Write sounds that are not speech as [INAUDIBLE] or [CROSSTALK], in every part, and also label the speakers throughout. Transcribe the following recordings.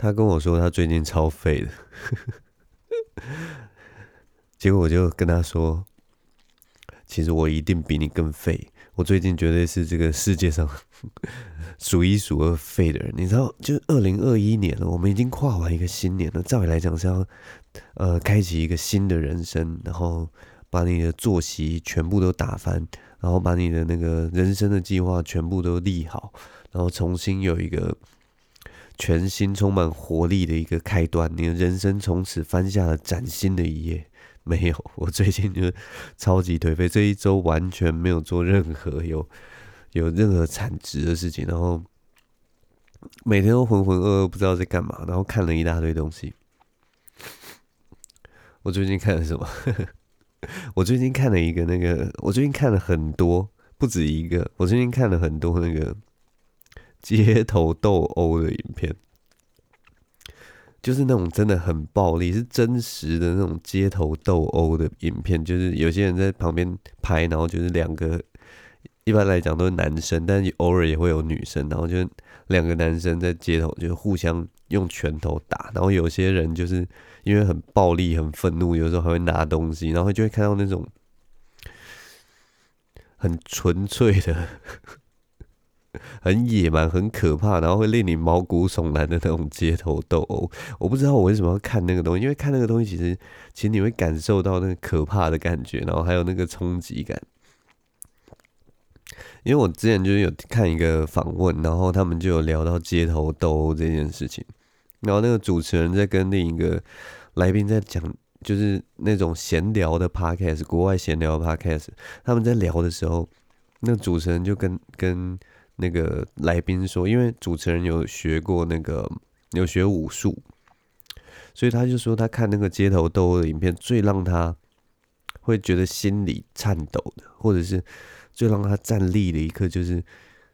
Speaker 1: 他跟我说他最近超废的，[LAUGHS] 结果我就跟他说，其实我一定比你更废，我最近绝对是这个世界上 [LAUGHS] 数一数二废的人。你知道，就二零二一年了，我们已经跨完一个新年了，照理来讲是要呃开启一个新的人生，然后把你的作息全部都打翻，然后把你的那个人生的计划全部都立好，然后重新有一个。全新充满活力的一个开端，你的人生从此翻下了崭新的一页。没有，我最近就超级颓废，这一周完全没有做任何有 [LAUGHS] 有任何产值的事情，然后每天都浑浑噩噩，不知道在干嘛，然后看了一大堆东西。我最近看了什么？[LAUGHS] 我最近看了一个那个，我最近看了很多，不止一个。我最近看了很多那个。街头斗殴的影片，就是那种真的很暴力，是真实的那种街头斗殴的影片。就是有些人在旁边拍，然后就是两个，一般来讲都是男生，但偶尔也会有女生，然后就两个男生在街头就互相用拳头打。然后有些人就是因为很暴力、很愤怒，有时候还会拿东西，然后就会看到那种很纯粹的。[LAUGHS] 很野蛮、很可怕，然后会令你毛骨悚然的那种街头斗殴。我不知道我为什么要看那个东西，因为看那个东西，其实其实你会感受到那个可怕的感觉，然后还有那个冲击感。因为我之前就是有看一个访问，然后他们就有聊到街头斗殴这件事情，然后那个主持人在跟另一个来宾在讲，就是那种闲聊的 podcast，国外闲聊的 podcast，他们在聊的时候，那主持人就跟跟。那个来宾说，因为主持人有学过那个有学武术，所以他就说他看那个街头斗殴的影片，最让他会觉得心里颤抖的，或者是最让他站立的一刻，就是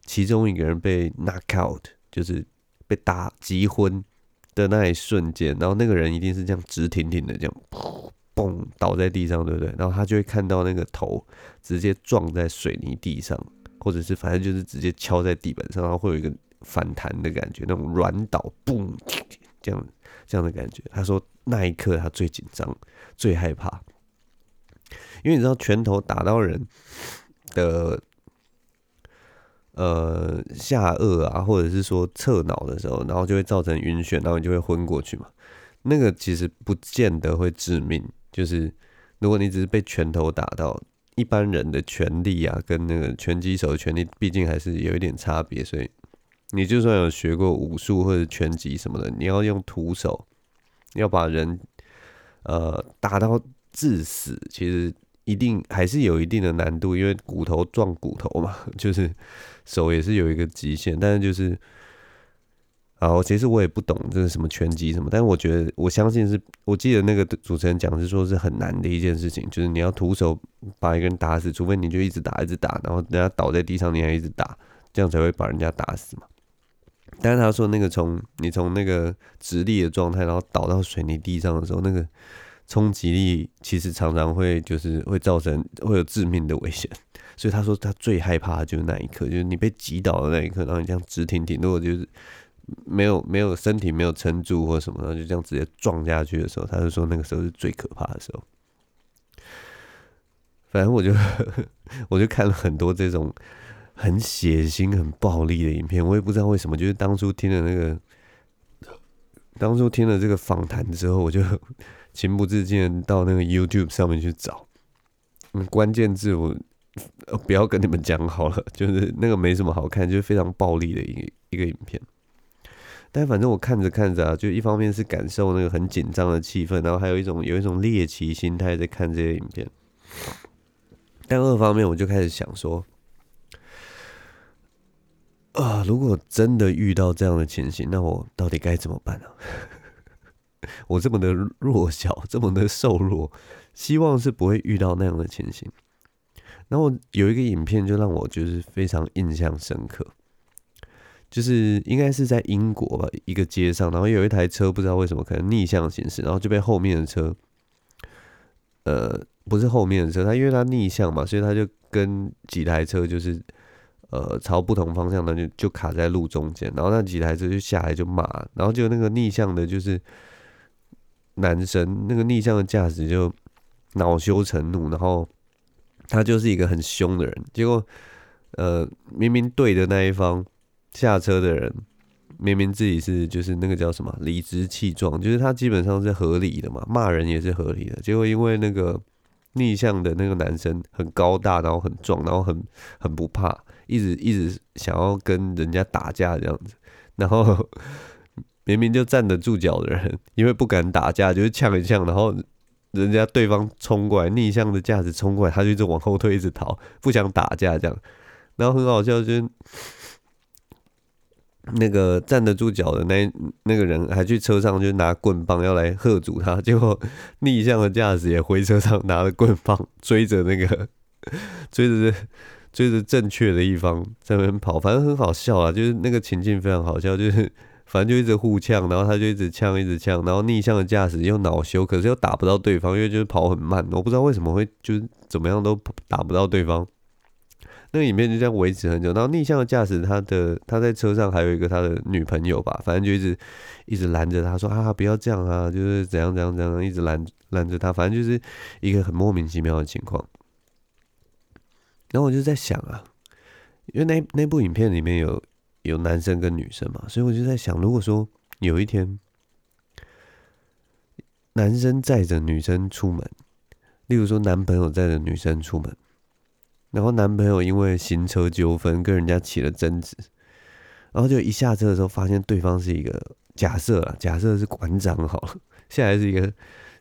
Speaker 1: 其中一个人被 knock out，就是被打击昏的那一瞬间，然后那个人一定是这样直挺挺的这样砰嘣倒在地上，对不对？然后他就会看到那个头直接撞在水泥地上。或者是反正就是直接敲在地板上，然后会有一个反弹的感觉，那种软倒，嘣，这样这样的感觉。他说那一刻他最紧张、最害怕，因为你知道拳头打到人的呃下颚啊，或者是说侧脑的时候，然后就会造成晕眩，然后你就会昏过去嘛。那个其实不见得会致命，就是如果你只是被拳头打到。一般人的权力啊，跟那个拳击手的拳力，毕竟还是有一点差别。所以，你就算有学过武术或者拳击什么的，你要用徒手，要把人呃打到致死，其实一定还是有一定的难度，因为骨头撞骨头嘛，[LAUGHS] 就是手也是有一个极限，但是就是。好，其实我也不懂这是什么拳击什么，但是我觉得我相信是，我记得那个主持人讲是说是很难的一件事情，就是你要徒手把一个人打死，除非你就一直打一直打，然后人家倒在地上你还一直打，这样才会把人家打死嘛。但是他说那个从你从那个直立的状态，然后倒到水泥地上的时候，那个冲击力其实常常会就是会造成会有致命的危险，所以他说他最害怕的就是那一刻，就是你被击倒的那一刻，然后你这样直挺挺，如果就是。没有没有身体没有撑住或什么，然后就这样直接撞下去的时候，他就说那个时候是最可怕的时候。反正我就 [LAUGHS] 我就看了很多这种很血腥、很暴力的影片，我也不知道为什么，就是当初听了那个，当初听了这个访谈之后，我就 [LAUGHS] 情不自禁到那个 YouTube 上面去找，嗯，关键字我不要跟你们讲好了，就是那个没什么好看，就是非常暴力的一个一个影片。但反正我看着看着啊，就一方面是感受那个很紧张的气氛，然后还有一种有一种猎奇心态在看这些影片。但二方面我就开始想说，啊，如果真的遇到这样的情形，那我到底该怎么办呢？[LAUGHS] 我这么的弱小，这么的瘦弱，希望是不会遇到那样的情形。然后有一个影片就让我就是非常印象深刻。就是应该是在英国吧，一个街上，然后有一台车不知道为什么可能逆向行驶，然后就被后面的车，呃，不是后面的车，他因为他逆向嘛，所以他就跟几台车就是呃朝不同方向的就就卡在路中间，然后那几台车就下来就骂，然后就那个逆向的就是男生，那个逆向的驾驶就恼羞成怒，然后他就是一个很凶的人，结果呃明明对的那一方下车的人。明明自己是就是那个叫什么理直气壮，就是他基本上是合理的嘛，骂人也是合理的。结果因为那个逆向的那个男生很高大，然后很壮，然后很很不怕，一直一直想要跟人家打架这样子。然后 [LAUGHS] 明明就站得住脚的人，因为不敢打架，就是呛一呛，然后人家对方冲过来，逆向的架子冲过来，他就一直往后退，一直逃，不想打架这样。然后很好笑，就。那个站得住脚的那那个人还去车上就拿棍棒要来喝阻他，[LAUGHS] 结果逆向的驾驶也回车上拿了棍棒追着那个 [LAUGHS] 追着追着正确的一方在那边跑，反正很好笑啊，就是那个情境非常好笑，就是 [LAUGHS] 反正就一直互呛，然后他就一直呛一直呛，然后逆向的驾驶又恼羞，可是又打不到对方，因为就是跑很慢，我不知道为什么会就是怎么样都打不到对方。那个影片就这样维持很久，然后逆向的驾驶，他的他在车上还有一个他的女朋友吧，反正就一直一直拦着他说啊，不要这样啊，就是怎样怎样怎样，一直拦拦着他，反正就是一个很莫名其妙的情况。然后我就在想啊，因为那那部影片里面有有男生跟女生嘛，所以我就在想，如果说有一天男生载着女生出门，例如说男朋友载着女生出门。然后男朋友因为行车纠纷跟人家起了争执，然后就一下车的时候发现对方是一个假设啊，假设是馆长好了，现在是一个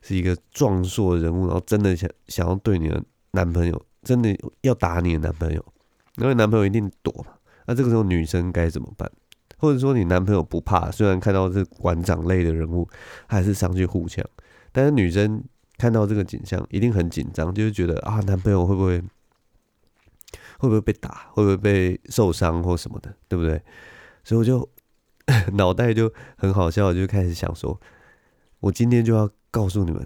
Speaker 1: 是一个壮硕人物，然后真的想想要对你的男朋友，真的要打你的男朋友，因为男朋友一定躲嘛，那这个时候女生该怎么办？或者说你男朋友不怕，虽然看到是馆长类的人物，还是上去互呛，但是女生看到这个景象一定很紧张，就是觉得啊，男朋友会不会？会不会被打？会不会被受伤或什么的？对不对？所以我就 [LAUGHS] 脑袋就很好笑，就开始想说，我今天就要告诉你们，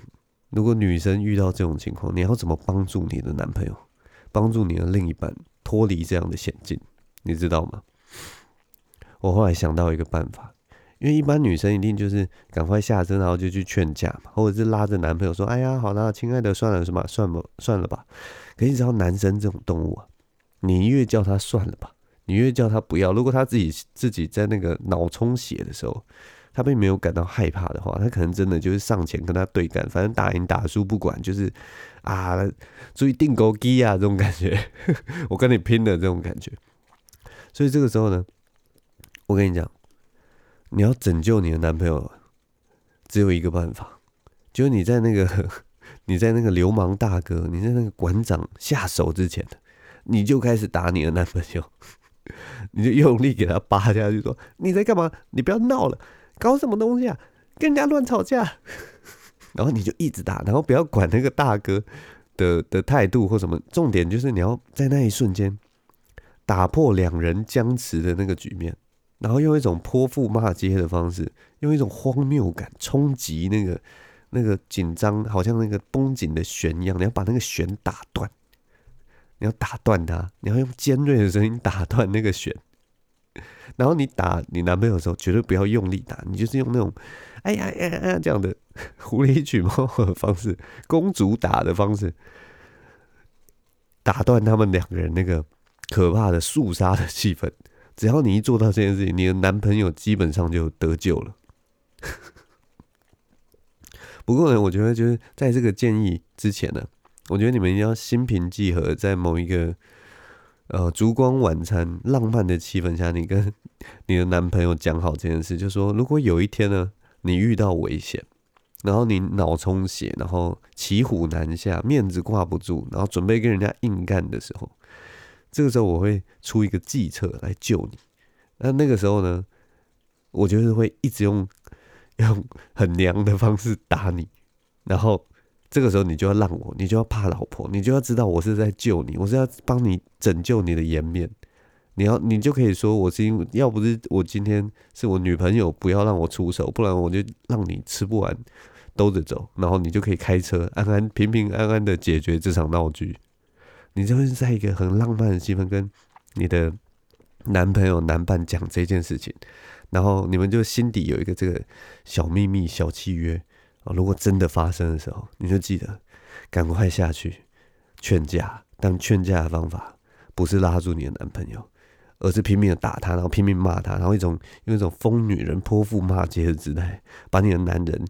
Speaker 1: 如果女生遇到这种情况，你要怎么帮助你的男朋友，帮助你的另一半脱离这样的险境，你知道吗？我后来想到一个办法，因为一般女生一定就是赶快下车，然后就去劝架嘛，或者是拉着男朋友说：“哎呀，好啦，亲爱的，算了，什么，算了，算了吧。”可是你知道，男生这种动物啊。你越叫他算了吧，你越叫他不要。如果他自己自己在那个脑充血的时候，他并没有感到害怕的话，他可能真的就是上前跟他对干，反正打赢打输不管，就是啊，注意钉孤枝啊这种感觉，[LAUGHS] 我跟你拼的这种感觉。所以这个时候呢，我跟你讲，你要拯救你的男朋友，只有一个办法，就是你在那个 [LAUGHS] 你在那个流氓大哥，你在那个馆长下手之前你就开始打你的男朋友，[LAUGHS] 你就用力给他扒下去，说你在干嘛？你不要闹了，搞什么东西啊？跟人家乱吵架。[LAUGHS] 然后你就一直打，然后不要管那个大哥的的态度或什么，重点就是你要在那一瞬间打破两人僵持的那个局面，然后用一种泼妇骂街的方式，用一种荒谬感冲击那个那个紧张，好像那个绷紧的弦一样，你要把那个弦打断。你要打断他，你要用尖锐的声音打断那个弦。[LAUGHS] 然后你打你男朋友的时候，绝对不要用力打，你就是用那种哎呀哎呀哎呀这样的 [LAUGHS] 狐狸取猫的方式，公主打的方式，打断他们两个人那个可怕的肃杀的气氛。只要你一做到这件事情，你的男朋友基本上就得救了。[LAUGHS] 不过呢，我觉得就是在这个建议之前呢。我觉得你们一定要心平气和，在某一个呃烛光晚餐、浪漫的气氛下，你跟你的男朋友讲好这件事，就说如果有一天呢，你遇到危险，然后你脑充血，然后骑虎难下，面子挂不住，然后准备跟人家硬干的时候，这个时候我会出一个计策来救你。那那个时候呢，我就是会一直用用很娘的方式打你，然后。这个时候你就要让我，你就要怕老婆，你就要知道我是在救你，我是要帮你拯救你的颜面。你要，你就可以说我是因为要不是我今天是我女朋友，不要让我出手，不然我就让你吃不完兜着走，然后你就可以开车安安平平安安的解决这场闹剧。你就会在一个很浪漫的气氛，跟你的男朋友、男伴讲这件事情，然后你们就心底有一个这个小秘密、小契约啊。如果真的发生的时候，你就记得赶快下去劝架。但劝架的方法不是拉住你的男朋友，而是拼命的打他，然后拼命骂他，然后一种用一种疯女人泼妇骂街的姿态，把你的男人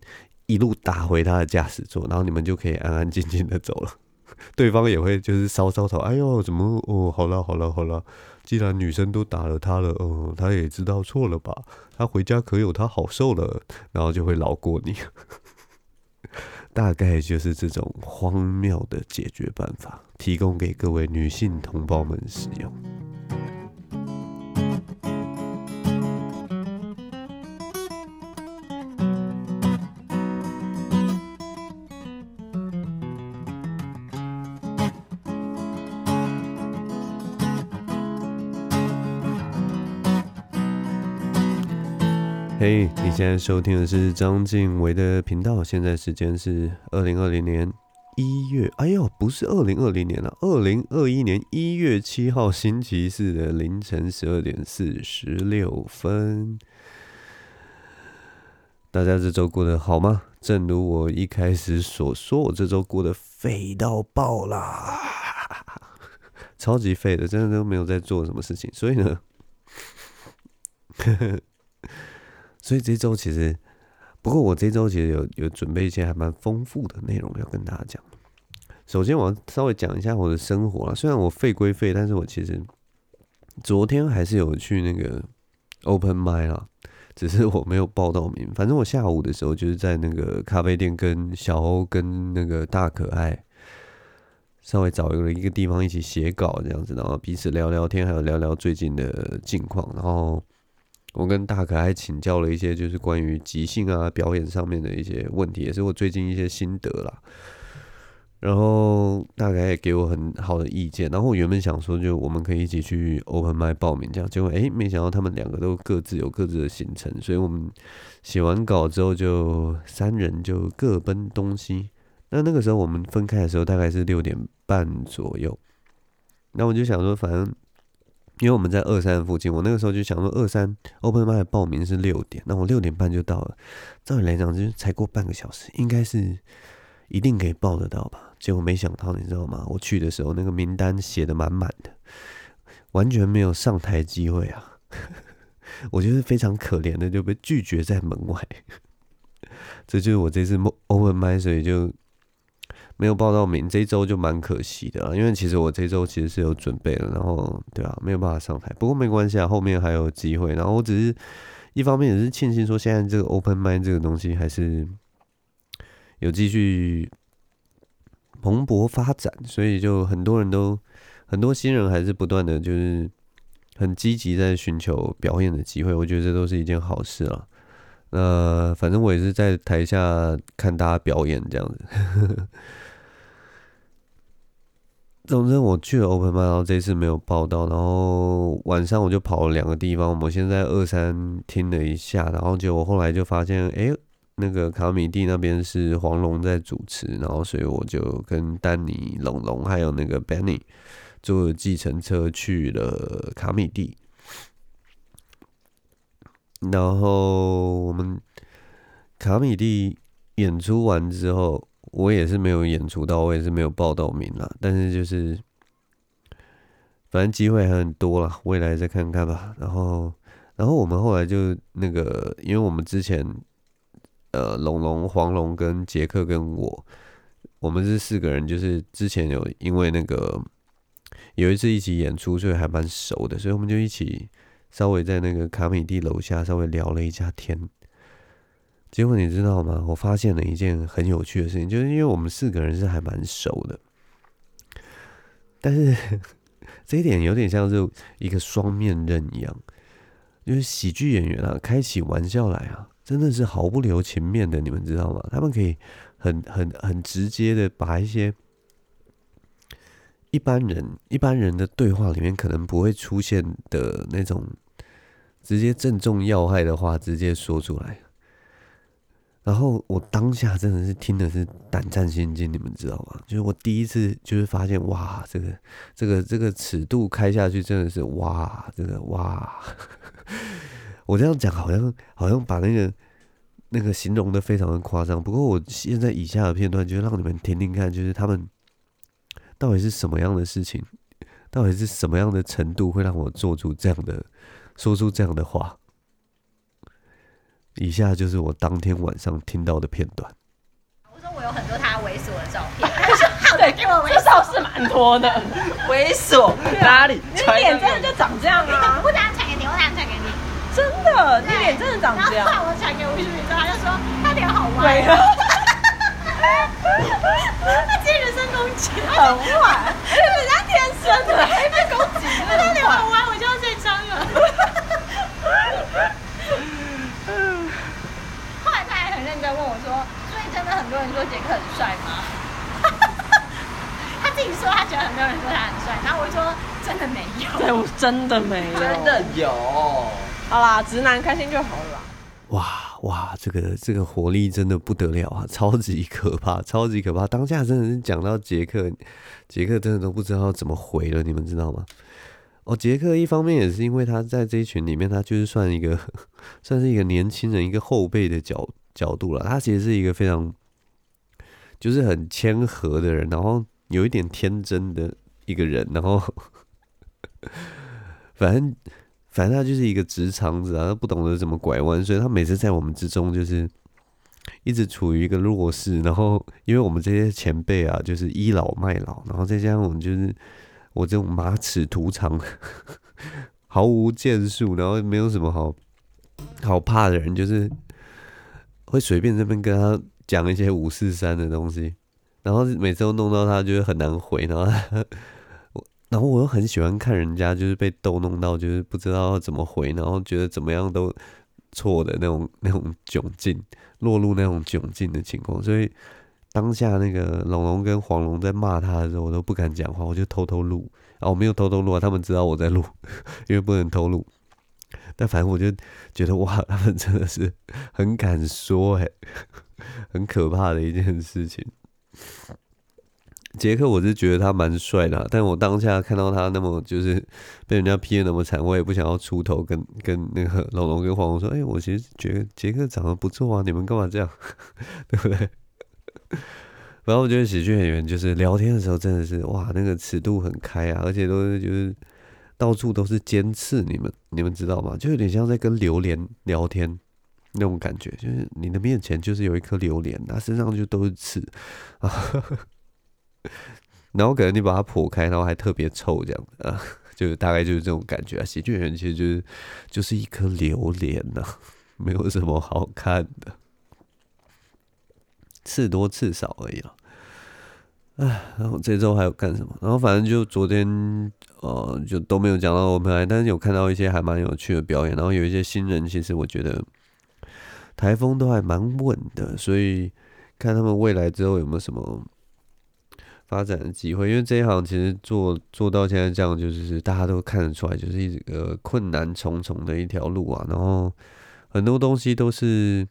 Speaker 1: 一路打回他的驾驶座，然后你们就可以安安静静的走了。[LAUGHS] 对方也会就是搔搔头，哎呦，怎么哦？好了好了好了，既然女生都打了他了，哦，他也知道错了吧？他回家可有他好受了，然后就会饶过你。大概就是这种荒谬的解决办法，提供给各位女性同胞们使用。嘿，你现在收听的是张晋唯的频道。现在时间是二零二零年一月，哎呦，不是二零二零年了，二零二一年一月七号星期四的凌晨十二点四十六分。大家这周过得好吗？正如我一开始所说，我这周过得废到爆啦，[LAUGHS] 超级废的，真的都没有在做什么事情。所以呢，呵呵。所以这周其实，不过我这周其实有有准备一些还蛮丰富的内容要跟大家讲。首先，我要稍微讲一下我的生活啦。虽然我废归废，但是我其实昨天还是有去那个 Open m i 啦，只是我没有报到名。反正我下午的时候就是在那个咖啡店跟小欧跟那个大可爱稍微找了一个地方一起写稿这样子，然后彼此聊聊天，还有聊聊最近的近况，然后。我跟大可爱请教了一些，就是关于即兴啊表演上面的一些问题，也是我最近一些心得啦。然后大可爱也给我很好的意见。然后我原本想说，就我们可以一起去 Open m i 报名这样，结果诶，没想到他们两个都各自有各自的行程，所以我们写完稿之后就三人就各奔东西。那那个时候我们分开的时候大概是六点半左右。那我就想说，反正。因为我们在二三附近，我那个时候就想说，二三 Open m i 报名是六点，那我六点半就到了。照理来讲，就是才过半个小时，应该是一定可以报得到吧？结果没想到，你知道吗？我去的时候，那个名单写的满满的，完全没有上台机会啊！[LAUGHS] 我觉得非常可怜的，就被拒绝在门外。[LAUGHS] 这就是我这次 Open m i 所以就。没有报到名，这一周就蛮可惜的啊，因为其实我这周其实是有准备的，然后对啊，没有办法上台，不过没关系啊，后面还有机会。然后我只是一方面也是庆幸说，现在这个 open mic 这个东西还是有继续蓬勃发展，所以就很多人都很多新人还是不断的就是很积极在寻求表演的机会，我觉得这都是一件好事啊。那反正我也是在台下看大家表演这样子。总之我去了 Open 麦然后这次没有报到，然后晚上我就跑了两个地方。我们先在二三听了一下，然后结果后来就发现，哎，那个卡米蒂那边是黄龙在主持，然后所以我就跟丹尼、龙龙还有那个 Benny 坐计程车去了卡米蒂。然后我们卡米蒂演出完之后。我也是没有演出到，我也是没有报到名啦。但是就是，反正机会还很多啦，未来再看看吧。然后，然后我们后来就那个，因为我们之前，呃，龙龙、黄龙跟杰克跟我，我们是四个人，就是之前有因为那个有一次一起演出，所以还蛮熟的，所以我们就一起稍微在那个卡米蒂楼下稍微聊了一下天。结果你知道吗？我发现了一件很有趣的事情，就是因为我们四个人是还蛮熟的，但是 [LAUGHS] 这一点有点像是一个双面刃一样，就是喜剧演员啊，开起玩笑来啊，真的是毫不留情面的，你们知道吗？他们可以很很很直接的把一些一般人一般人的对话里面可能不会出现的那种直接正中要害的话直接说出来。然后我当下真的是听的是胆战心惊，你们知道吗？就是我第一次就是发现，哇，这个这个这个尺度开下去真的是哇，这个哇，[LAUGHS] 我这样讲好像好像把那个那个形容的非常的夸张。不过我现在以下的片段就让你们听听看，就是他们到底是什么样的事情，到底是什么样的程度会让我做出这样的说出这样的话。以下就是我当天晚上听到的片段。
Speaker 2: 我说我有很多他猥琐的照片，[LAUGHS] 他说好的，给我猥琐是蛮多的。[LAUGHS]
Speaker 3: 猥琐哪里？
Speaker 2: 你脸真的就长这样啊！[LAUGHS] 我等下传给你，我等下传给你。
Speaker 3: 真的，你脸真的长这样。
Speaker 2: 然后我传给吴淑敏之后，他就说他脸好歪。他今天人身攻击，
Speaker 3: 很坏，而且人家天生的，还被攻击。
Speaker 2: 他脸好歪，我就要这张了。在问我说：“所以真的很多人说杰克很帅吗？” [LAUGHS] 他自己说他觉得很多人说他很帅，然后我就说：“真的没有。”
Speaker 3: 对，我真的没有，
Speaker 2: 真的有。
Speaker 3: 好啦，直男开心就好了。
Speaker 1: 哇哇，这个这个活力真的不得了啊，超级可怕，超级可怕。当下真的是讲到杰克，杰克真的都不知道怎么回了，你们知道吗？哦，杰克一方面也是因为他在这一群里面，他就是算一个 [LAUGHS] 算是一个年轻人，一个后辈的角角度了。他其实是一个非常就是很谦和的人，然后有一点天真的一个人，然后 [LAUGHS] 反正反正他就是一个直肠子啊，他不懂得怎么拐弯，所以他每次在我们之中就是一直处于一个弱势。然后因为我们这些前辈啊，就是倚老卖老，然后再加上我们就是。我这种马齿徒长，[LAUGHS] 毫无建树，然后没有什么好好怕的人，就是会随便这边跟他讲一些五四三的东西，然后每次都弄到他就是很难回，然后我，[LAUGHS] 然后我又很喜欢看人家就是被逗弄到，就是不知道怎么回，然后觉得怎么样都错的那种那种窘境，落入那种窘境的情况，所以。当下那个龙龙跟黄龙在骂他的时候，我都不敢讲话，我就偷偷录。啊，我没有偷偷录啊，他们知道我在录，[LAUGHS] 因为不能偷录。但反正我就觉得哇，他们真的是很敢说，欸，很可怕的一件事情。杰克，我是觉得他蛮帅的，但我当下看到他那么就是被人家批的那么惨，我也不想要出头跟跟那个龙龙跟黄龙说，哎，我其实觉得杰克长得不错啊，你们干嘛这样，[LAUGHS] 对不对？然后我觉得喜剧演员就是聊天的时候真的是哇，那个尺度很开啊，而且都是就是到处都是尖刺，你们你们知道吗？就有点像在跟榴莲聊天那种感觉，就是你的面前就是有一颗榴莲，它身上就都是刺啊，[LAUGHS] 然后可能你把它剖开，然后还特别臭这样啊，[LAUGHS] 就大概就是这种感觉啊。喜剧演员其实就是就是一颗榴莲呐，[LAUGHS] 没有什么好看的。刺多刺少而已了，哎，然后这周还有干什么？然后反正就昨天，呃，就都没有讲到我们来，但是有看到一些还蛮有趣的表演，然后有一些新人，其实我觉得台风都还蛮稳的，所以看他们未来之后有没有什么发展的机会。因为这一行其实做做到现在这样，就是大家都看得出来，就是一个困难重重的一条路啊，然后很多东西都是。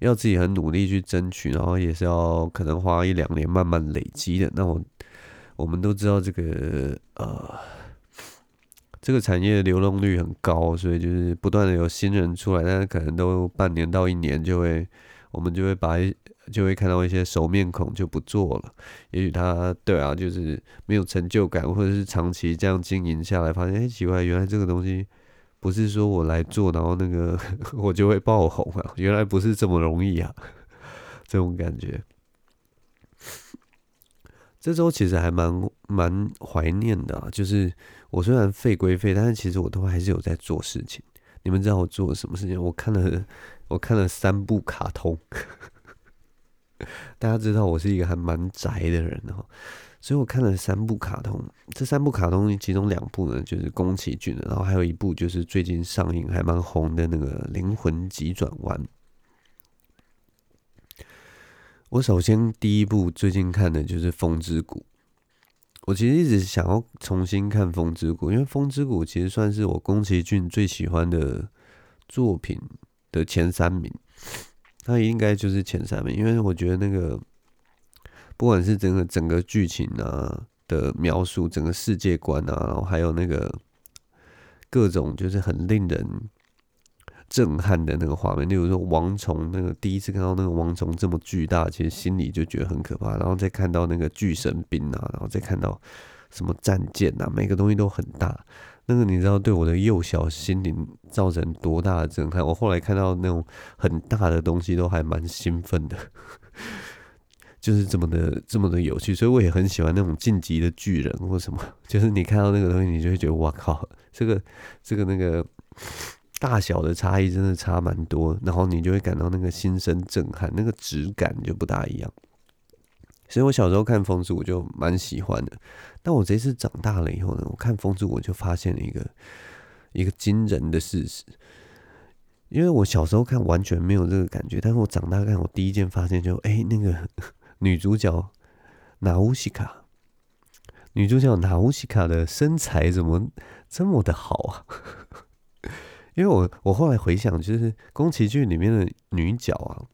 Speaker 1: 要自己很努力去争取，然后也是要可能花一两年慢慢累积的。那我我们都知道这个呃，这个产业的流动率很高，所以就是不断的有新人出来，但是可能都半年到一年就会，我们就会把就会看到一些熟面孔就不做了。也许他对啊，就是没有成就感，或者是长期这样经营下来，发现哎奇怪，原来这个东西。不是说我来做，然后那个 [LAUGHS] 我就会爆红啊！原来不是这么容易啊，这种感觉。这周其实还蛮蛮怀念的啊，就是我虽然废归废，但是其实我都还是有在做事情。你们知道我做了什么事情？我看了我看了三部卡通，[LAUGHS] 大家知道我是一个还蛮宅的人哈。所以我看了三部卡通，这三部卡通其中两部呢就是宫崎骏的，然后还有一部就是最近上映还蛮红的那个《灵魂急转弯》。我首先第一部最近看的就是《风之谷》，我其实一直想要重新看《风之谷》，因为《风之谷》其实算是我宫崎骏最喜欢的作品的前三名。它应该就是前三名，因为我觉得那个不管是整个整个剧情啊的描述，整个世界观啊，然后还有那个各种就是很令人震撼的那个画面，例如说王虫那个第一次看到那个王虫这么巨大，其实心里就觉得很可怕，然后再看到那个巨神兵啊，然后再看到什么战舰啊，每个东西都很大。那个你知道对我的幼小心灵造成多大的震撼？我后来看到那种很大的东西都还蛮兴奋的，就是这么的这么的有趣，所以我也很喜欢那种晋级的巨人或什么，[LAUGHS] 就是你看到那个东西，你就会觉得哇靠，这个这个那个大小的差异真的差蛮多，然后你就会感到那个心生震撼，那个质感就不大一样。所以我小时候看《风之谷》就蛮喜欢的，但我这次长大了以后呢，我看《风之谷》就发现了一个一个惊人的事实，因为我小时候看完全没有这个感觉，但是我长大看，我第一件发现就哎、那个女主角娜乌西卡，女主角娜乌西卡的身材怎么这么的好啊？[LAUGHS] 因为我我后来回想，就是宫崎骏里面的女角啊，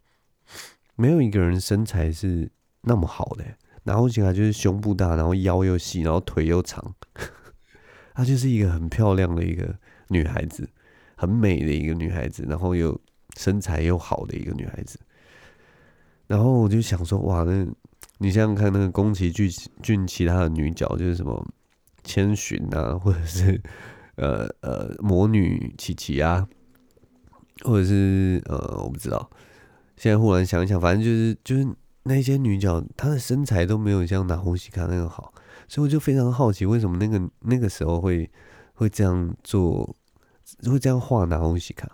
Speaker 1: 没有一个人身材是。那么好的，然后起来就是胸部大，然后腰又细，然后腿又长，[LAUGHS] 她就是一个很漂亮的一个女孩子，很美的一个女孩子，然后又身材又好的一个女孩子。然后我就想说，哇，那你想想看，那个宫崎骏骏其他的女角，就是什么千寻啊，[LAUGHS] 或者是呃呃魔女琪琪啊，或者是呃我不知道，现在忽然想一想，反正就是就是。那些女角，她的身材都没有像拿红西卡那个好，所以我就非常好奇，为什么那个那个时候会会这样做，会这样画拿红西卡，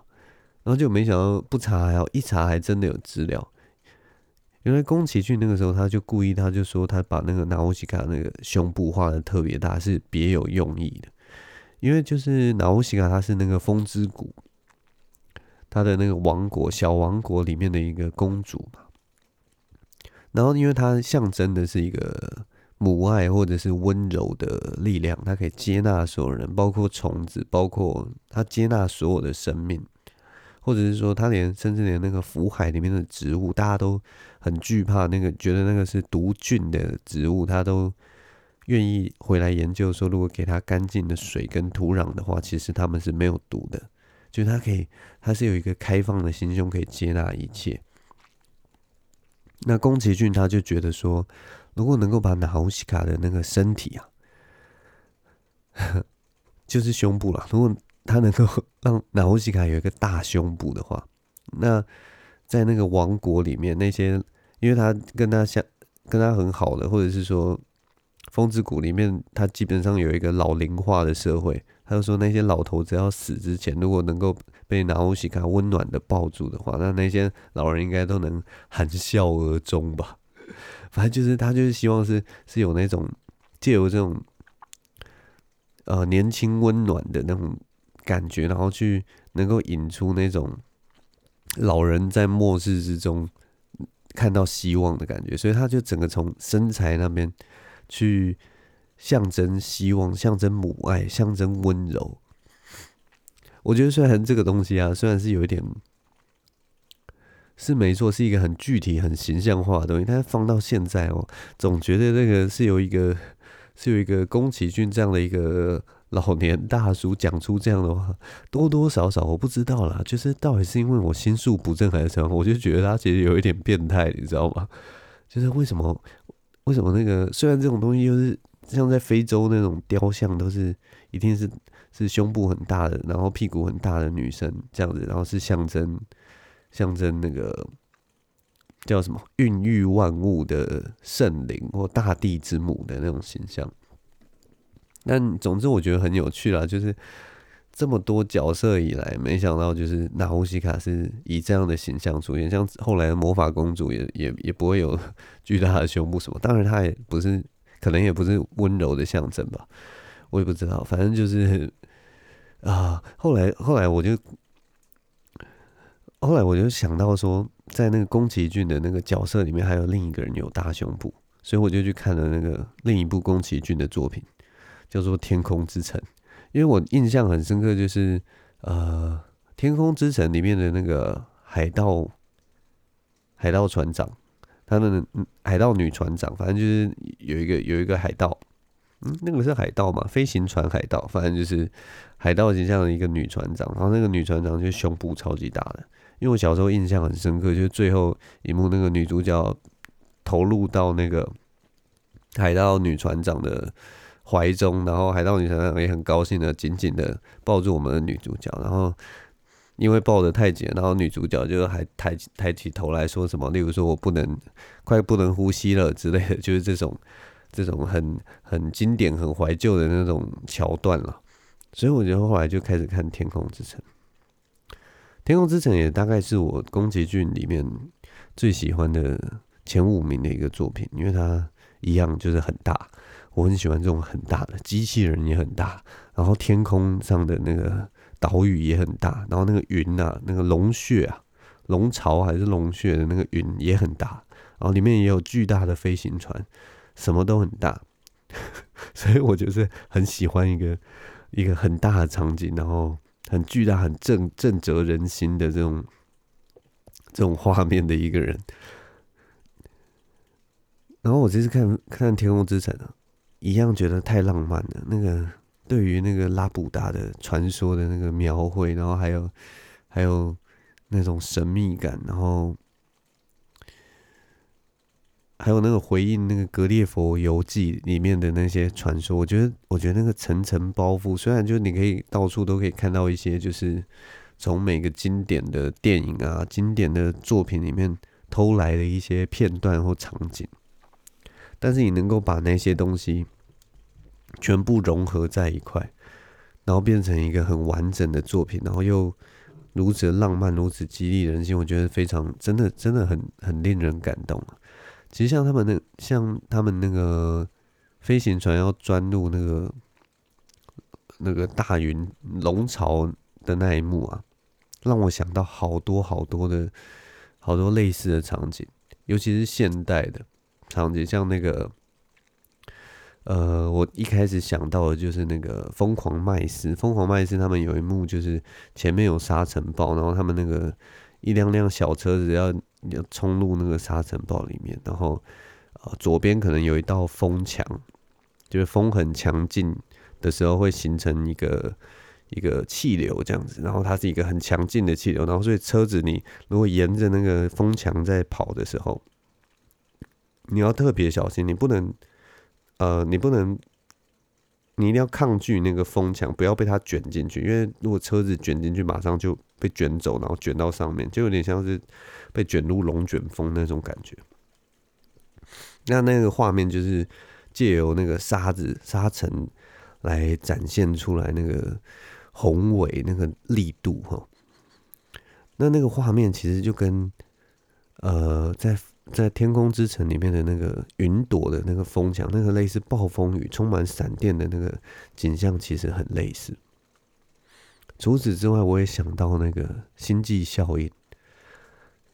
Speaker 1: 然后就没想到不查还好，一查还真的有资料。原来宫崎骏那个时候他就故意，他就说他把那个娜乌西卡那个胸部画的特别大，是别有用意的。因为就是娜乌西卡她是那个风之谷，她的那个王国小王国里面的一个公主嘛。然后，因为它象征的是一个母爱或者是温柔的力量，它可以接纳所有人，包括虫子，包括它接纳所有的生命，或者是说，他连甚至连那个福海里面的植物，大家都很惧怕那个，觉得那个是毒菌的植物，他都愿意回来研究，说如果给他干净的水跟土壤的话，其实他们是没有毒的，就他可以，他是有一个开放的心胸，可以接纳一切。那宫崎骏他就觉得说，如果能够把娜乌西卡的那个身体啊，[LAUGHS] 就是胸部啦，如果他能够让娜乌西卡有一个大胸部的话，那在那个王国里面，那些因为他跟他相跟他很好的，或者是说风之谷里面，他基本上有一个老龄化的社会。他就说，那些老头子要死之前，如果能够被娜乌西卡温暖的抱住的话，那那些老人应该都能含笑而终吧。[LAUGHS] 反正就是他就是希望是是有那种借由这种呃年轻温暖的那种感觉，然后去能够引出那种老人在末世之中看到希望的感觉，所以他就整个从身材那边去。象征希望，象征母爱，象征温柔。我觉得虽然这个东西啊，虽然是有一点是没错，是一个很具体、很形象化的东西，但是放到现在哦，总觉得那个是有一个是有一个宫崎骏这样的一个 [LAUGHS] 老年大叔讲出这样的话，多多少少我不知道啦，就是到底是因为我心术不正还是什么，我就觉得他其实有一点变态，你知道吗？就是为什么为什么那个虽然这种东西就是。像在非洲那种雕像，都是一定是是胸部很大的，然后屁股很大的女生这样子，然后是象征象征那个叫什么孕育万物的圣灵或大地之母的那种形象。但总之我觉得很有趣啦，就是这么多角色以来，没想到就是娜乌西卡是以这样的形象出现，像后来的魔法公主也也也不会有 [LAUGHS] 巨大的胸部什么，当然她也不是。可能也不是温柔的象征吧，我也不知道。反正就是啊，后来后来我就后来我就想到说，在那个宫崎骏的那个角色里面，还有另一个人有大胸部，所以我就去看了那个另一部宫崎骏的作品，叫做《天空之城》。因为我印象很深刻，就是呃，《天空之城》里面的那个海盗海盗船长，他的海盗女船长，反正就是有一个有一个海盗，嗯，那个是海盗嘛，飞行船海盗，反正就是海盗形象的一个女船长，然后那个女船长就胸部超级大的，因为我小时候印象很深刻，就是最后一幕那个女主角投入到那个海盗女船长的怀中，然后海盗女船长也很高兴的紧紧的抱住我们的女主角，然后。因为抱得太紧，然后女主角就还抬抬起头来说什么，例如说我不能快不能呼吸了之类的，就是这种 [LAUGHS] 这种很很经典、很怀旧的那种桥段了。所以我觉得后来就开始看《天空之城》，《天空之城》也大概是我宫崎骏里面最喜欢的前五名的一个作品，因为它一样就是很大，我很喜欢这种很大的机器人也很大，然后天空上的那个。岛屿也很大，然后那个云啊，那个龙穴啊，龙巢还是龙穴的那个云也很大，然后里面也有巨大的飞行船，什么都很大，[LAUGHS] 所以我就是很喜欢一个一个很大的场景，然后很巨大、很震震慑人心的这种这种画面的一个人。然后我这次看看《天空之城》啊，一样觉得太浪漫了，那个。对于那个拉普达的传说的那个描绘，然后还有还有那种神秘感，然后还有那个回应那个《格列佛游记》里面的那些传说，我觉得我觉得那个层层包袱，虽然就你可以到处都可以看到一些，就是从每个经典的电影啊、经典的作品里面偷来的一些片段或场景，但是你能够把那些东西。全部融合在一块，然后变成一个很完整的作品，然后又如此浪漫，如此激励人心，我觉得非常真的，真的很很令人感动。其实像他们那像他们那个飞行船要钻入那个那个大云龙巢的那一幕啊，让我想到好多好多的好多类似的场景，尤其是现代的场景，像那个。呃，我一开始想到的就是那个《疯狂麦斯》，《疯狂麦斯》他们有一幕就是前面有沙尘暴，然后他们那个一辆辆小车子要要冲入那个沙尘暴里面，然后呃左边可能有一道风墙，就是风很强劲的时候会形成一个一个气流这样子，然后它是一个很强劲的气流，然后所以车子你如果沿着那个风墙在跑的时候，你要特别小心，你不能。呃，你不能，你一定要抗拒那个风墙，不要被它卷进去。因为如果车子卷进去，马上就被卷走，然后卷到上面，就有点像是被卷入龙卷风那种感觉。那那个画面就是借由那个沙子、沙尘来展现出来那个宏伟、那个力度哈。那那个画面其实就跟呃在。在天空之城里面的那个云朵的那个风墙，那个类似暴风雨、充满闪电的那个景象，其实很类似。除此之外，我也想到那个星际效应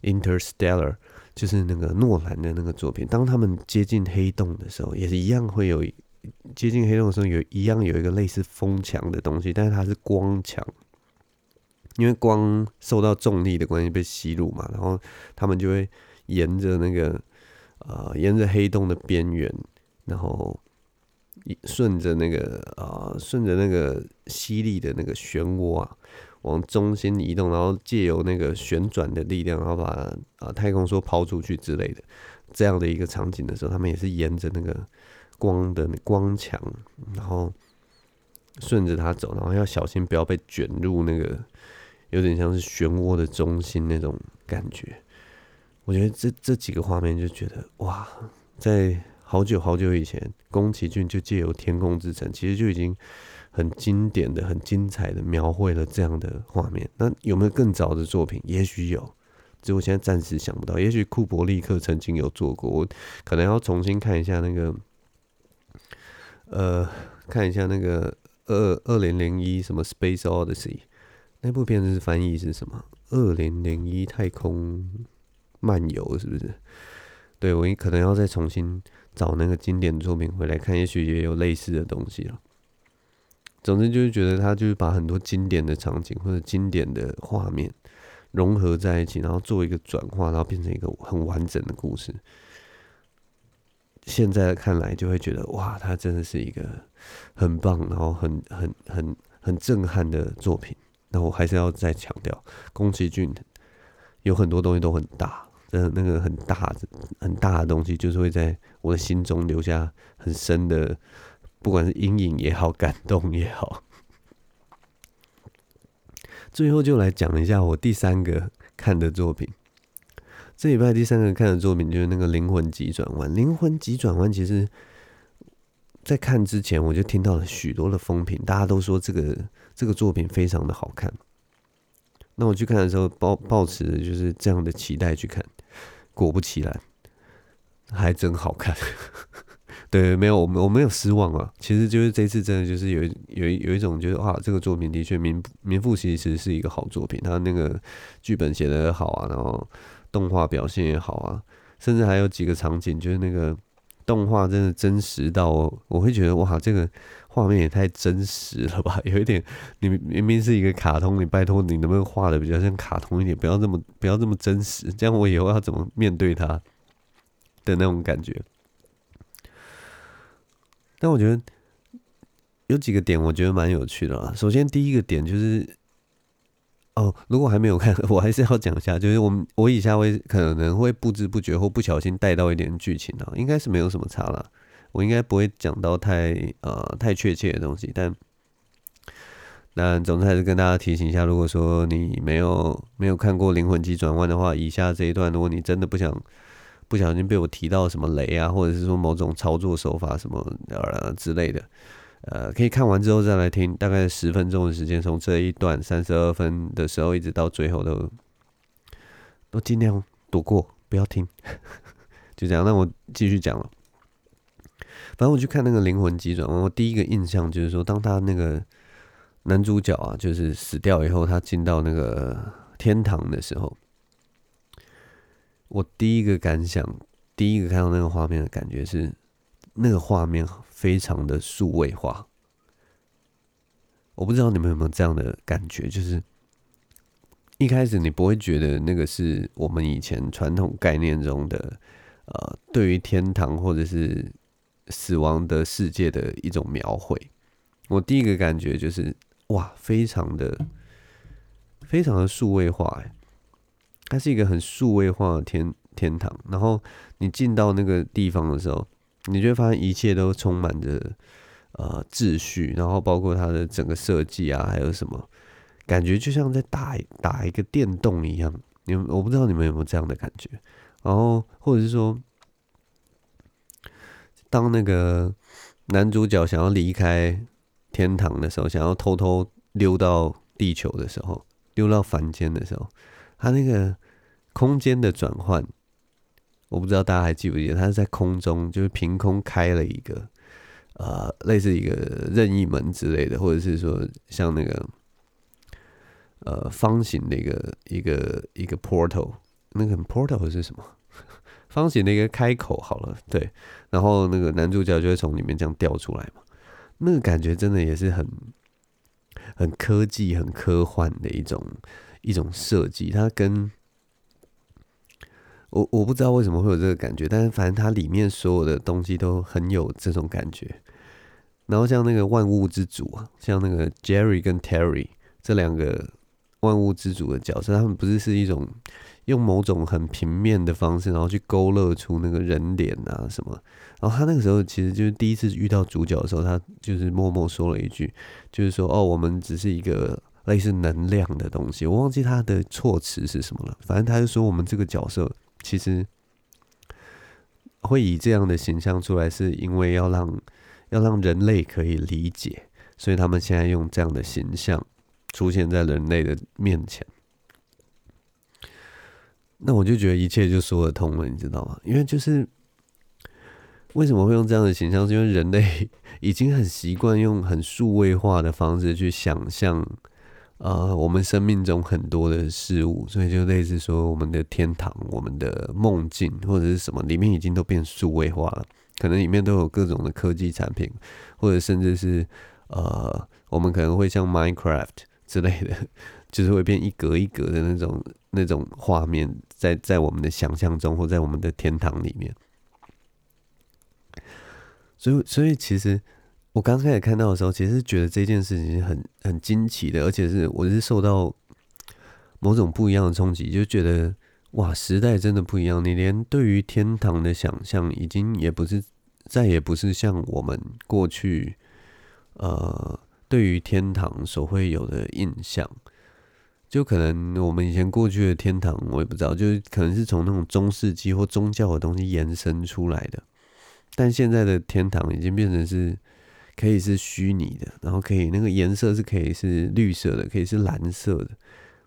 Speaker 1: （Interstellar），就是那个诺兰的那个作品。当他们接近黑洞的时候，也是一样会有接近黑洞的时候，有一样有一个类似风墙的东西，但是它是光墙，因为光受到重力的关系被吸入嘛，然后他们就会。沿着那个呃，沿着黑洞的边缘，然后顺着那个呃，顺着那个吸力的那个漩涡啊，往中心移动，然后借由那个旋转的力量，然后把啊、太空梭抛出去之类的这样的一个场景的时候，他们也是沿着那个光的光墙，然后顺着它走，然后要小心不要被卷入那个有点像是漩涡的中心那种感觉。我觉得这这几个画面就觉得哇，在好久好久以前，宫崎骏就借由《天空之城》，其实就已经很经典的、很精彩的描绘了这样的画面。那有没有更早的作品？也许有，只是我现在暂时想不到。也许库伯利克曾经有做过，我可能要重新看一下那个，呃，看一下那个二二零零一什么《Space Odyssey》那部片子是翻译是什么？二零零一太空。漫游是不是？对，我可能要再重新找那个经典作品回来看，也许也有类似的东西了。总之就是觉得他就是把很多经典的场景或者经典的画面，融合在一起，然后做一个转化，然后变成一个很完整的故事。现在看来就会觉得哇，它真的是一个很棒，然后很很很很震撼的作品。那我还是要再强调，宫崎骏有很多东西都很大，的那个很大很大的东西，就是会在我的心中留下很深的，不管是阴影也好，感动也好。[LAUGHS] 最后就来讲一下我第三个看的作品。这礼拜第三个看的作品就是那个《灵魂急转弯》。《灵魂急转弯》其实，在看之前我就听到了许多的风评，大家都说这个这个作品非常的好看。那我去看的时候，抱抱持就是这样的期待去看，果不其然，还真好看。[LAUGHS] 对，没有我我没有失望啊。其实就是这次真的就是有有有一种就是哇，这个作品的确名名副其实是一个好作品。他那个剧本写的好啊，然后。动画表现也好啊，甚至还有几个场景，就是那个动画真的真实到，我会觉得哇，这个画面也太真实了吧？[LAUGHS] 有一点，你明明是一个卡通，你拜托你能不能画的比较像卡通一点，不要这么不要这么真实，这样我以后要怎么面对他的那种感觉？但我觉得有几个点，我觉得蛮有趣的啦。首先，第一个点就是。哦，如果还没有看，我还是要讲一下，就是我们我以下会可能会不知不觉或不小心带到一点剧情啊，应该是没有什么差啦，我应该不会讲到太呃太确切的东西，但但总之还是跟大家提醒一下，如果说你没有没有看过《灵魂急转弯》的话，以下这一段，如果你真的不想不小心被我提到什么雷啊，或者是说某种操作手法什么呃之类的。呃，可以看完之后再来听，大概十分钟的时间，从这一段三十二分的时候一直到最后都都尽量躲过，不要听，[LAUGHS] 就这样。那我继续讲了。反正我去看那个灵魂急转弯，我第一个印象就是说，当他那个男主角啊，就是死掉以后，他进到那个天堂的时候，我第一个感想，第一个看到那个画面的感觉是，那个画面。非常的数位化，我不知道你们有没有这样的感觉，就是一开始你不会觉得那个是我们以前传统概念中的，呃，对于天堂或者是死亡的世界的一种描绘。我第一个感觉就是，哇，非常的非常的数位化，它是一个很数位化的天天堂。然后你进到那个地方的时候。你就会发现一切都充满着呃秩序，然后包括它的整个设计啊，还有什么感觉，就像在打打一个电动一样。你我不知道你们有没有这样的感觉。然后或者是说，当那个男主角想要离开天堂的时候，想要偷偷溜到地球的时候，溜到凡间的时候，他那个空间的转换。我不知道大家还记不记得，他是在空中，就是凭空开了一个，呃，类似一个任意门之类的，或者是说像那个，呃，方形的一个一个一个 portal，那个 portal 是什么？方形的一个开口，好了，对，然后那个男主角就会从里面这样掉出来嘛，那个感觉真的也是很很科技、很科幻的一种一种设计，它跟。我我不知道为什么会有这个感觉，但是反正它里面所有的东西都很有这种感觉。然后像那个万物之主啊，像那个 Jerry 跟 Terry 这两个万物之主的角色，他们不是是一种用某种很平面的方式，然后去勾勒出那个人脸啊什么。然后他那个时候其实就是第一次遇到主角的时候，他就是默默说了一句，就是说哦，我们只是一个类似能量的东西。我忘记他的措辞是什么了，反正他就说我们这个角色。其实会以这样的形象出来，是因为要让要让人类可以理解，所以他们现在用这样的形象出现在人类的面前。那我就觉得一切就说得通了，你知道吗？因为就是为什么会用这样的形象，是因为人类已经很习惯用很数位化的方式去想象。呃，我们生命中很多的事物，所以就类似说，我们的天堂、我们的梦境或者是什么，里面已经都变数位化了。可能里面都有各种的科技产品，或者甚至是呃，我们可能会像 Minecraft 之类的，[LAUGHS] 就是会变一格一格的那种那种画面在在我们的想象中，或在我们的天堂里面。所以，所以其实我刚开始看到的时候，其实觉得这件事情很很惊奇的，而且是我是受到某种不一样的冲击，就觉得哇，时代真的不一样。你连对于天堂的想象，已经也不是，再也不是像我们过去呃对于天堂所会有的印象。就可能我们以前过去的天堂，我也不知道，就是可能是从那种中世纪或宗教的东西延伸出来的。但现在的天堂已经变成是可以是虚拟的，然后可以那个颜色是可以是绿色的，可以是蓝色的，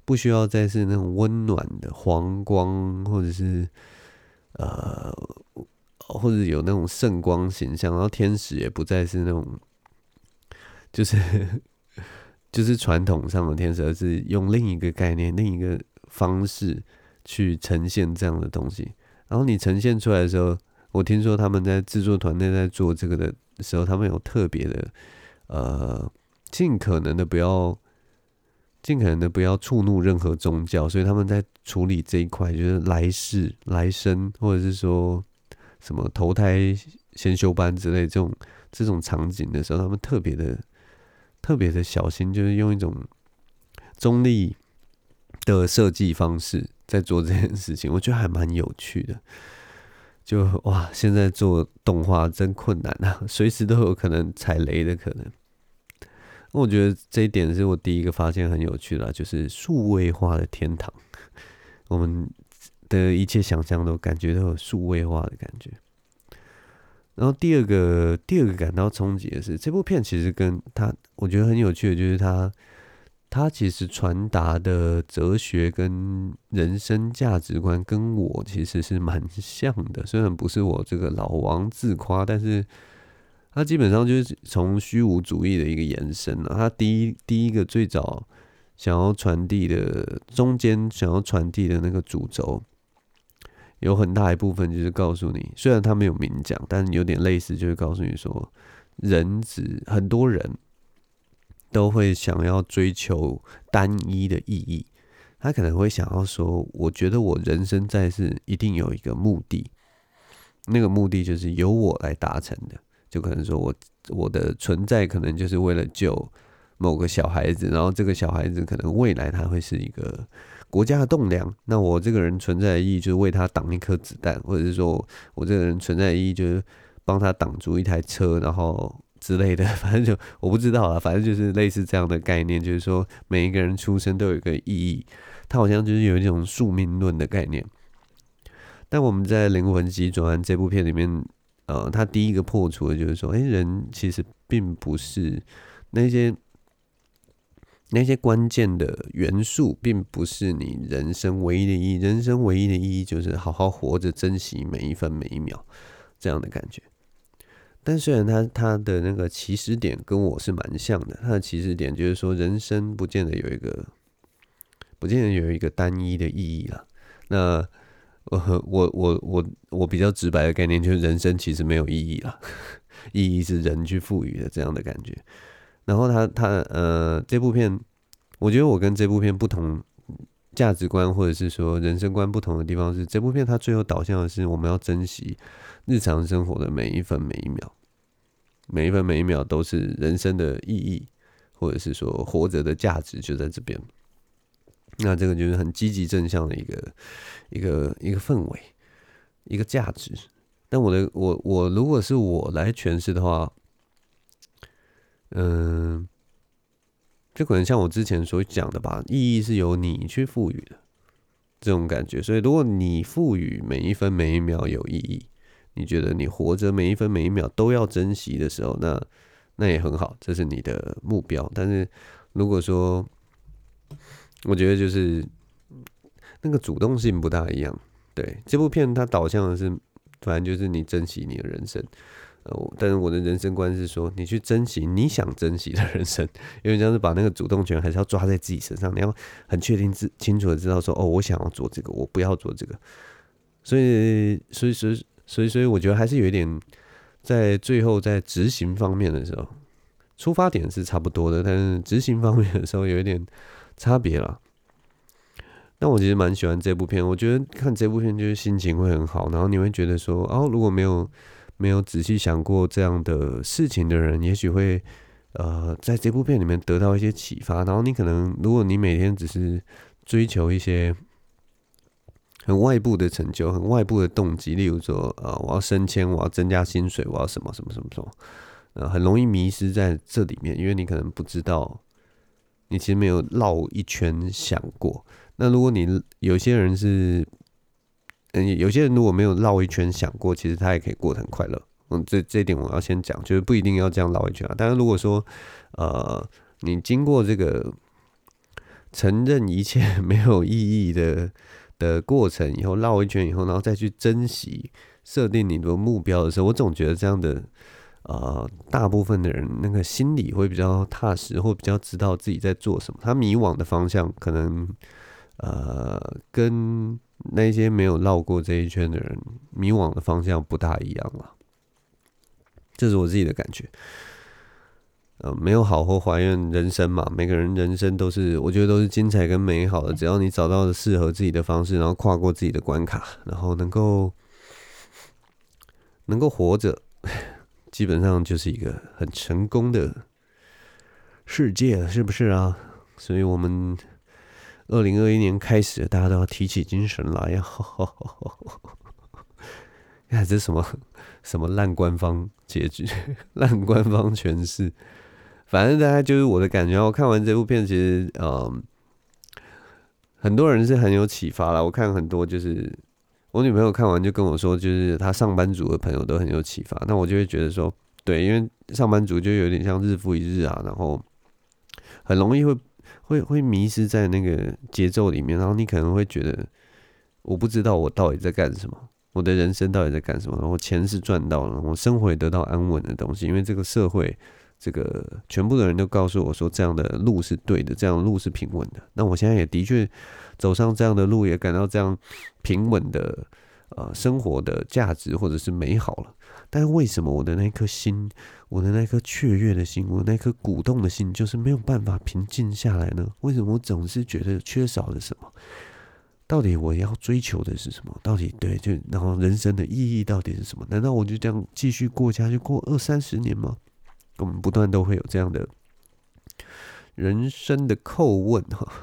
Speaker 1: 不需要再是那种温暖的黄光，或者是呃，或者有那种圣光形象，然后天使也不再是那种，就是就是传统上的天使，而是用另一个概念、另一个方式去呈现这样的东西。然后你呈现出来的时候。我听说他们在制作团队在做这个的时候，他们有特别的，呃，尽可能的不要，尽可能的不要触怒任何宗教，所以他们在处理这一块，就是来世、来生，或者是说什么投胎先修班之类这种这种场景的时候，他们特别的、特别的小心，就是用一种中立的设计方式在做这件事情，[LAUGHS] 我觉得还蛮有趣的。就哇，现在做动画真困难啊，[LAUGHS] 随时都有可能踩雷的可能。我觉得这一点是我第一个发现很有趣的，就是数位化的天堂，我们的一切想象都感觉都有数位化的感觉。然后第二个，第二个感到冲击的是，这部片其实跟他，我觉得很有趣的就是他。他其实传达的哲学跟人生价值观跟我其实是蛮像的，虽然不是我这个老王自夸，但是他基本上就是从虚无主义的一个延伸了。他第一第一个最早想要传递的中间想要传递的那个主轴，有很大一部分就是告诉你，虽然他没有明讲，但有点类似，就是告诉你说，人只很多人。都会想要追求单一的意义，他可能会想要说：“我觉得我人生在世一定有一个目的，那个目的就是由我来达成的。就可能说我我的存在可能就是为了救某个小孩子，然后这个小孩子可能未来他会是一个国家的栋梁。那我这个人存在的意义就是为他挡一颗子弹，或者是说我这个人存在的意义就是帮他挡住一台车，然后。”之类的，反正就我不知道了。反正就是类似这样的概念，就是说每一个人出生都有一个意义。他好像就是有一种宿命论的概念。但我们在《灵魂急转弯》这部片里面，呃，他第一个破除的就是说，诶，人其实并不是那些那些关键的元素，并不是你人生唯一的意义。人生唯一的意义就是好好活着，珍惜每一分每一秒，这样的感觉。但虽然他他的那个起始点跟我是蛮像的，他的起始点就是说，人生不见得有一个，不见得有一个单一的意义啦。那我我我我我比较直白的概念就是，人生其实没有意义啦，[LAUGHS] 意义是人去赋予的这样的感觉。然后他他呃，这部片，我觉得我跟这部片不同价值观或者是说人生观不同的地方是，这部片它最后导向的是我们要珍惜日常生活的每一分每一秒。每一分每一秒都是人生的意义，或者是说活着的价值就在这边。那这个就是很积极正向的一个一个一个氛围，一个价值。但我的我我如果是我来诠释的话，嗯，就可能像我之前所讲的吧，意义是由你去赋予的这种感觉。所以如果你赋予每一分每一秒有意义。你觉得你活着每一分每一秒都要珍惜的时候，那那也很好，这是你的目标。但是如果说，我觉得就是那个主动性不大一样。对，这部片它导向的是，反正就是你珍惜你的人生。但是我的人生观是说，你去珍惜你想珍惜的人生，因为这样子把那个主动权还是要抓在自己身上，你要很确定、自清楚的知道说，哦，我想要做这个，我不要做这个。所以，所以，所以。所以，所以我觉得还是有一点，在最后在执行方面的时候，出发点是差不多的，但是执行方面的时候有一点差别了。但我其实蛮喜欢这部片，我觉得看这部片就是心情会很好，然后你会觉得说，哦，如果没有没有仔细想过这样的事情的人，也许会呃在这部片里面得到一些启发。然后你可能，如果你每天只是追求一些很外部的成就、很外部的动机，例如说，呃，我要升迁，我要增加薪水，我要什么什么什么什么，呃，很容易迷失在这里面，因为你可能不知道，你其实没有绕一圈想过。那如果你有些人是，有些人如果没有绕一圈想过，其实他也可以过得很快乐。嗯，这这一点我要先讲，就是不一定要这样绕一圈啊。但是如果说，呃，你经过这个承认一切 [LAUGHS] 没有意义的的过程以后，绕一圈以后，然后再去珍惜设定你的目标的时候，我总觉得这样的。呃，大部分的人那个心里会比较踏实，或比较知道自己在做什么。他迷惘的方向可能，呃，跟那些没有绕过这一圈的人迷惘的方向不大一样了。这是我自己的感觉。呃，没有好或坏，因为人生嘛，每个人人生都是，我觉得都是精彩跟美好的。只要你找到了适合自己的方式，然后跨过自己的关卡，然后能够能够活着。[LAUGHS] 基本上就是一个很成功的世界了，是不是啊？所以，我们二零二一年开始，大家都要提起精神来呀！看这是什么什么烂官方结局，[LAUGHS] 烂官方诠释。反正大家就是我的感觉。我看完这部片，其实嗯，很多人是很有启发啦。我看很多就是。我女朋友看完就跟我说，就是她上班族的朋友都很有启发。那我就会觉得说，对，因为上班族就有点像日复一日啊，然后很容易会会会迷失在那个节奏里面。然后你可能会觉得，我不知道我到底在干什么，我的人生到底在干什么。然后钱是赚到了，我生活也得到安稳的东西，因为这个社会。这个全部的人都告诉我说，这样的路是对的，这样路是平稳的。那我现在也的确走上这样的路，也感到这样平稳的呃生活的价值或者是美好了。但是为什么我的那颗心，我的那颗雀跃的心，我那颗鼓动的心，就是没有办法平静下来呢？为什么我总是觉得缺少了什么？到底我要追求的是什么？到底对，就然后人生的意义到底是什么？难道我就这样继续过下去，过二三十年吗？我们不断都会有这样的人生的叩问哈，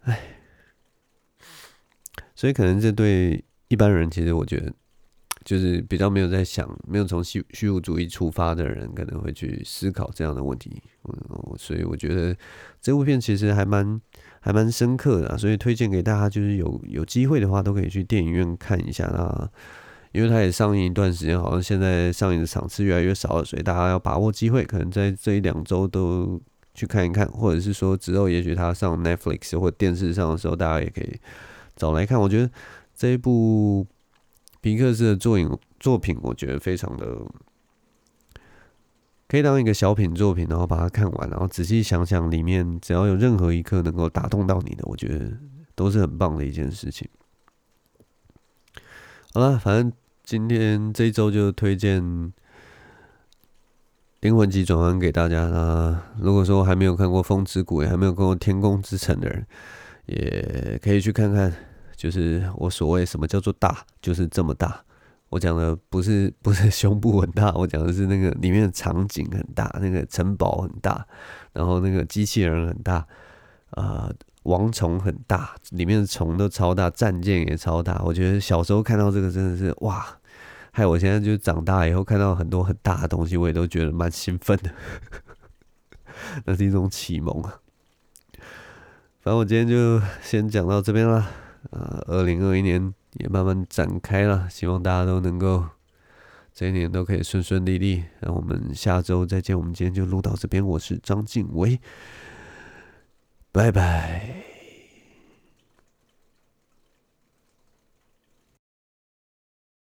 Speaker 1: 哎，所以可能这对一般人，其实我觉得就是比较没有在想，没有从虚虚无主义出发的人，可能会去思考这样的问题。嗯，所以我觉得这部片其实还蛮还蛮深刻的，所以推荐给大家，就是有有机会的话，都可以去电影院看一下啊。因为它也上映一段时间，好像现在上映的场次越来越少了，所以大家要把握机会，可能在这一两周都去看一看，或者是说之后也许它上 Netflix 或电视上的时候，大家也可以找来看。我觉得这一部皮克斯的作影作品，我觉得非常的可以当一个小品作品，然后把它看完，然后仔细想想里面只要有任何一刻能够打动到你的，我觉得都是很棒的一件事情。好了，反正今天这一周就推荐《灵魂急转弯》给大家啦。如果说还没有看过《风之谷》，也还没有看过《天空之城》的人，也可以去看看。就是我所谓什么叫做大，就是这么大。我讲的不是 [LAUGHS] 不是胸部很大，我讲的是那个里面的场景很大，那个城堡很大，然后那个机器人很大，啊、呃。王虫很大，里面的虫都超大，战舰也超大。我觉得小时候看到这个真的是哇，害我现在就长大以后看到很多很大的东西，我也都觉得蛮兴奋的。[LAUGHS] 那是一种启蒙啊。反正我今天就先讲到这边了。呃，二零二一年也慢慢展开了，希望大家都能够这一年都可以顺顺利利。那我们下周再见。我们今天就录到这边，我是张静薇。拜拜。